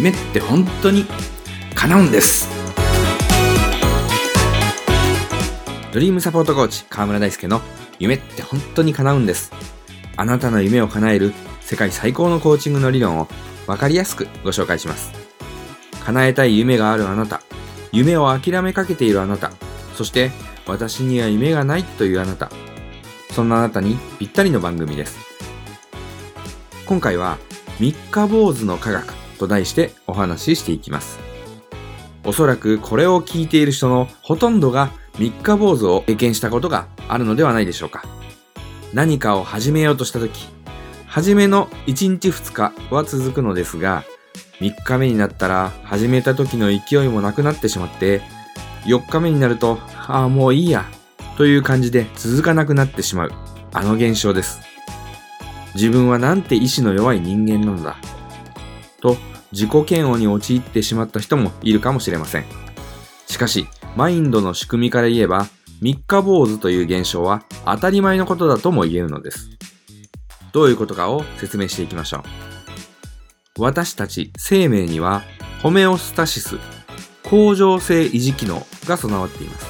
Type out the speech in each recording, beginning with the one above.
夢って本当に叶うんです。ドリームサポートコーチ河村大輔の夢って本当に叶うんです。あなたの夢を叶える世界最高のコーチングの理論をわかりやすくご紹介します。叶えたい夢があるあなた。夢を諦めかけているあなた。そして私には夢がないというあなた。そんなあなたにぴったりの番組です。今回は三日坊主の科学。と題してお話ししていきます。おそらくこれを聞いている人のほとんどが三日坊主を経験したことがあるのではないでしょうか。何かを始めようとした時初めの1日2日は続くのですが3日目になったら始めた時の勢いもなくなってしまって4日目になるとああもういいやという感じで続かなくなってしまう。あの現象です。自分はなんて意志の弱い人間なのだ。と自己嫌悪に陥ってしまった人もいるかもしれません。しかしマインドの仕組みから言えば三日坊主という現象は当たり前のことだとも言えるのです。どういうことかを説明していきましょう。私たち生命にはホメオスタシス恒常性維持機能が備わっています。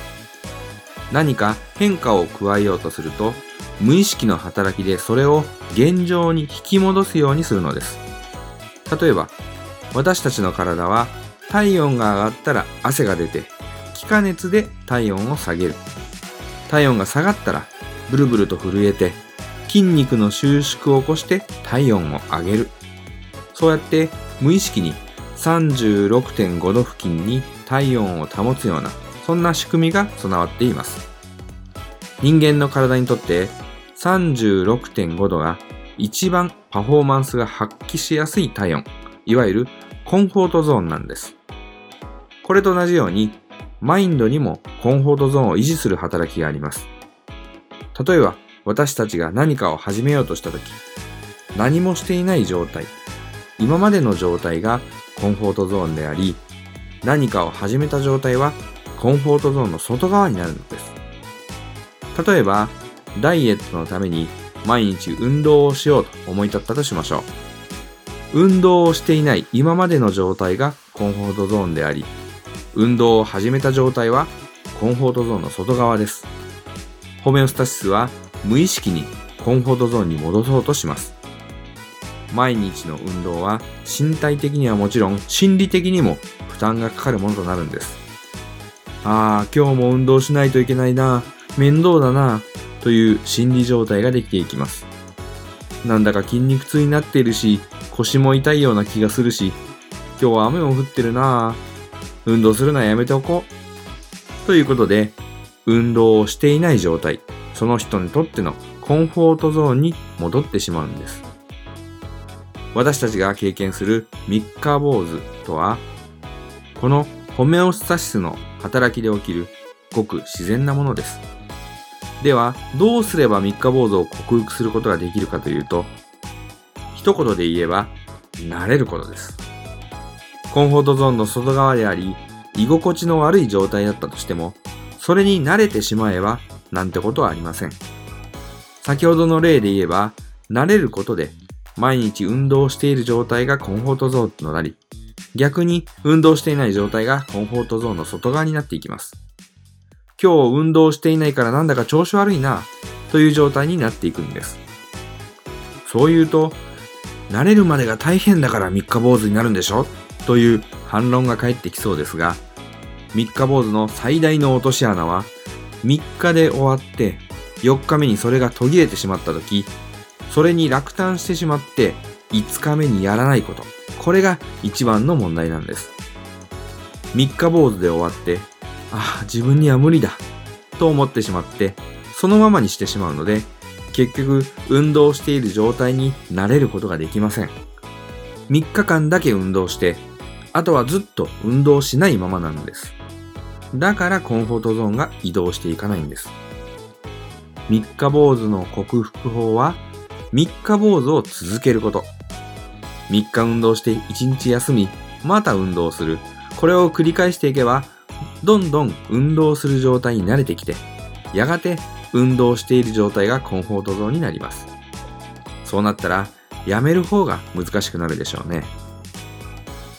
何か変化を加えようとすると無意識の働きでそれを現状に引き戻すようにするのです。例えば私たちの体は体温が上がったら汗が出て気化熱で体温を下げる。体温が下がったらブルブルと震えて筋肉の収縮を起こして体温を上げる。そうやって無意識に36.5度付近に体温を保つようなそんな仕組みが備わっています。人間の体にとって36.5度が一番パフォーマンスが発揮しやすい体温いわゆるコンフォートゾーンなんですこれと同じようにマインドにもコンフォートゾーンを維持する働きがあります例えば私たちが何かを始めようとした時何もしていない状態今までの状態がコンフォートゾーンであり、何かを始めた状態はコンフォートゾーンの外側になるのです。例えば、ダイエットのために毎日運動をしようと思い立ったとしましょう。運動をしていない今までの状態がコンフォートゾーンであり、運動を始めた状態はコンフォートゾーンの外側です。ホメオスタシスは無意識にコンフォートゾーンに戻そうとします。毎日の運動は身体的にはもちろん心理的にも負担がかかるものとなるんです。ああ、今日も運動しないといけないな、面倒だな、という心理状態ができていきます。なんだか筋肉痛になっているし、腰も痛いような気がするし、今日は雨も降ってるなぁ運動するのはやめておこう。ということで、運動をしていない状態、その人にとってのコンフォートゾーンに戻ってしまうんです。私たちが経験する三日坊主とは、このホメオスタシスの働きで起きるごく自然なものです。では、どうすれば三日坊主を克服することができるかというと、一言で言えば、慣れることです。コンフォートゾーンの外側であり、居心地の悪い状態だったとしても、それに慣れてしまえば、なんてことはありません。先ほどの例で言えば、慣れることで毎日運動している状態がコンフォートゾーンとなり、逆に運動していない状態がコンフォートゾーンの外側になっていきます。今日運動していないからなんだか調子悪いな、という状態になっていくんです。そう言うと、慣れるまでが大変だから三日坊主になるんでしょ？という反論が返ってきそうですが、三日坊主の最大の落とし穴は、3日で終わって4日目にそれが途切れてしまった時、それに落胆してしまって5日目にやらないこと。これが一番の問題なんです。三日坊主で終わって、ああ、自分には無理だ。と思ってしまって、そのままにしてしまうので、結局運動している状態になれることができません。3日間だけ運動して、あとはずっと運動しないままなんです。だからコンフォートゾーンが移動していかないんです。三日坊主の克服法は三日坊主を続けること。三日運動して一日休み、また運動する。これを繰り返していけば、どんどん運動する状態に慣れてきて、やがて運動している状態がコンフォートゾーンになります。そうなったら、やめる方が難しくなるでしょうね。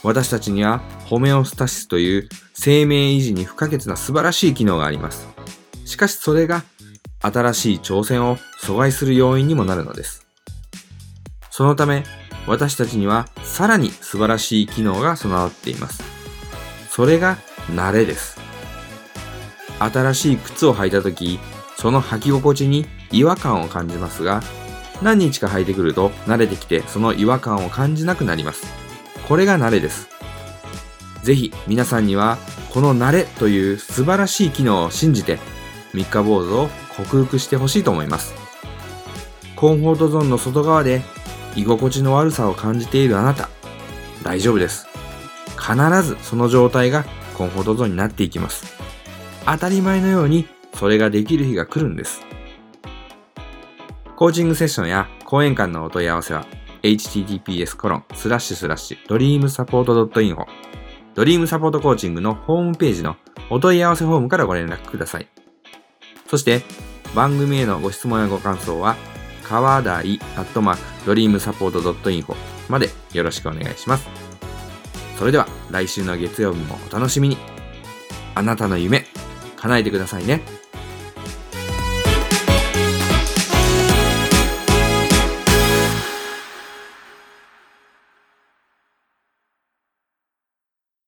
私たちにはホメオスタシスという生命維持に不可欠な素晴らしい機能があります。しかしそれが新しい挑戦を阻害する要因にもなるのです。そのため私たちにはさらに素晴らしい機能が備わっています。それが慣れです。新しい靴を履いたとき、その履き心地に違和感を感じますが、何日か履いてくると慣れてきてその違和感を感じなくなります。これが慣れです。ぜひ皆さんにはこの慣れという素晴らしい機能を信じて三日坊主を克服してほしいと思います。コンフォートゾーンの外側で居心地の悪さを感じているあなた、大丈夫です。必ずその状態がコンフォートゾーンになっていきます。当たり前のようにそれができる日が来るんです。コーチングセッションや講演会のお問い合わせは https コロンスラッシュスラッシュドリームサポート .info ドリームサポートコーチングのホームページのお問い合わせフォームからご連絡ください。そして番組へのご質問やご感想は川台アットマークドリームサポート .info までよろしくお願いします。それでは来週の月曜日もお楽しみに。あなたの夢、叶えてくださいね。